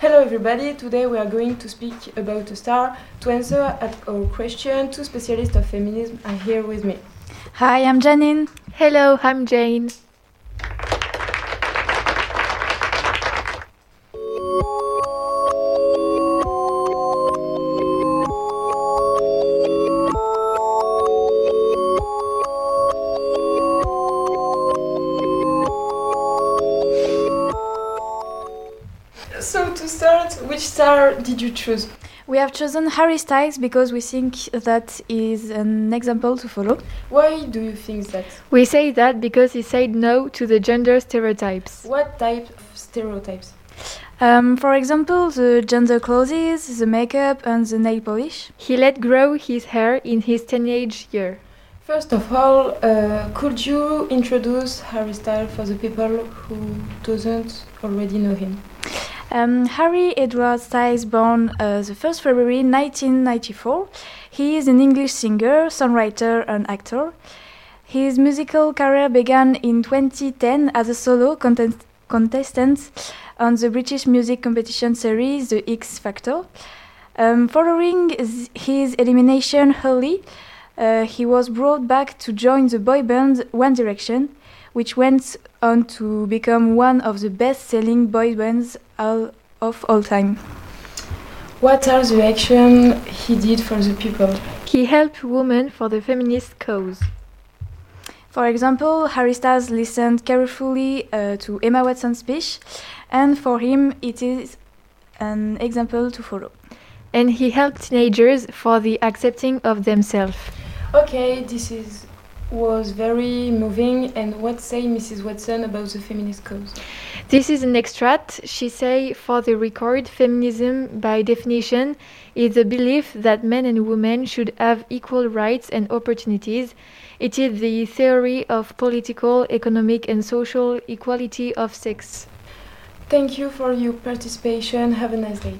Hello everybody, today we are going to speak about a star. To answer at our question, two specialists of feminism are here with me. Hi, I'm Janine. Hello, I'm Jane. So to start, which star did you choose? We have chosen Harry Styles because we think that is an example to follow. Why do you think that? We say that because he said no to the gender stereotypes. What type of stereotypes? Um, for example, the gender clothes, the makeup, and the nail polish. He let grow his hair in his teenage year. First of all, uh, could you introduce Harry Styles for the people who doesn't already know him? Um, Harry Edward Styles, born uh, the 1st February 1994. He is an English singer, songwriter, and actor. His musical career began in 2010 as a solo contest- contestant on the British music competition series The X Factor. Um, following his elimination early, uh, he was brought back to join the boy band One Direction, which went on to become one of the best selling boy bands all, of all time. What are the actions he did for the people? He helped women for the feminist cause. For example, Harry Styles listened carefully uh, to Emma Watson's speech, and for him, it is an example to follow. And he helped teenagers for the accepting of themselves. Okay, this is was very moving. And what say Mrs. Watson about the feminist cause? This is an extract. She say, for the record, feminism, by definition, is the belief that men and women should have equal rights and opportunities. It is the theory of political, economic, and social equality of sex. Thank you for your participation. Have a nice day.